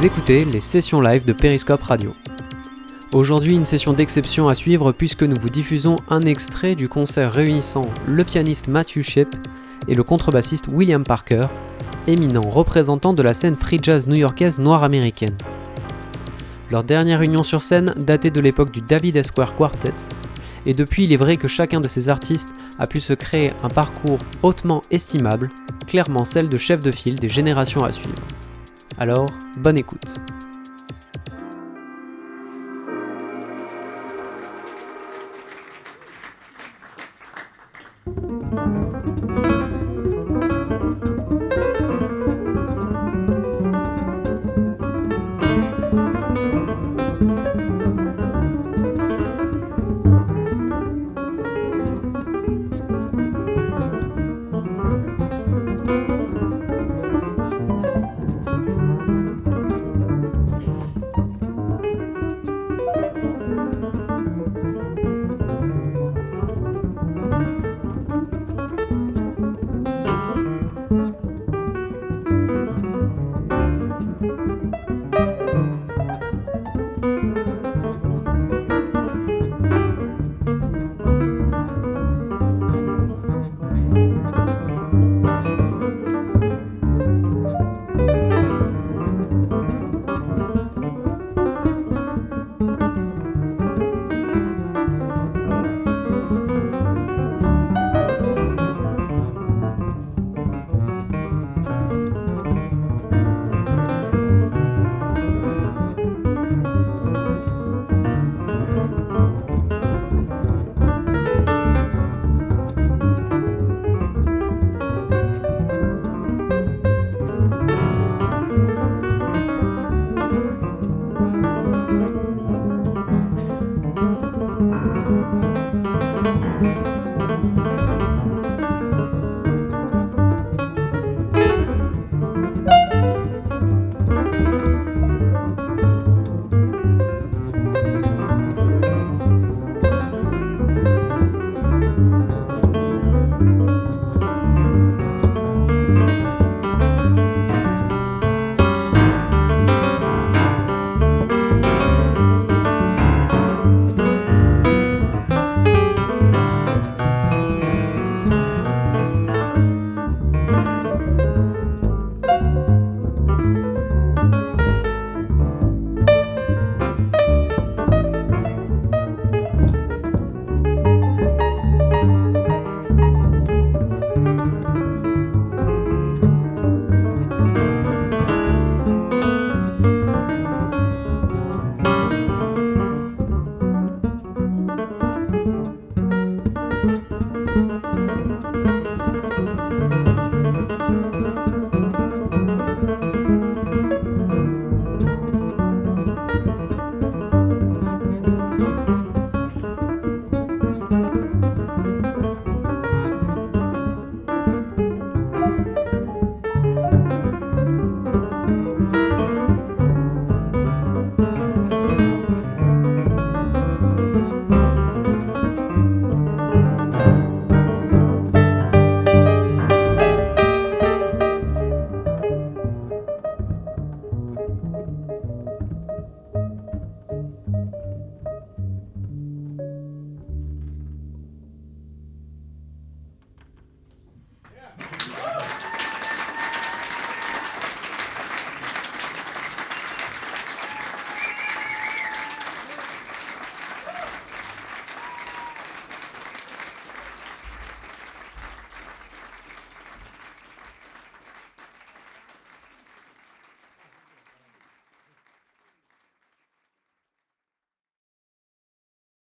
Vous écoutez les sessions live de Periscope Radio. Aujourd'hui, une session d'exception à suivre puisque nous vous diffusons un extrait du concert réunissant le pianiste Matthew Shipp et le contrebassiste William Parker, éminent représentant de la scène free jazz new-yorkaise noire américaine. Leur dernière union sur scène datait de l'époque du David Esquire Quartet, et depuis il est vrai que chacun de ces artistes a pu se créer un parcours hautement estimable, clairement celle de chef de file des générations à suivre. Alors, bonne écoute.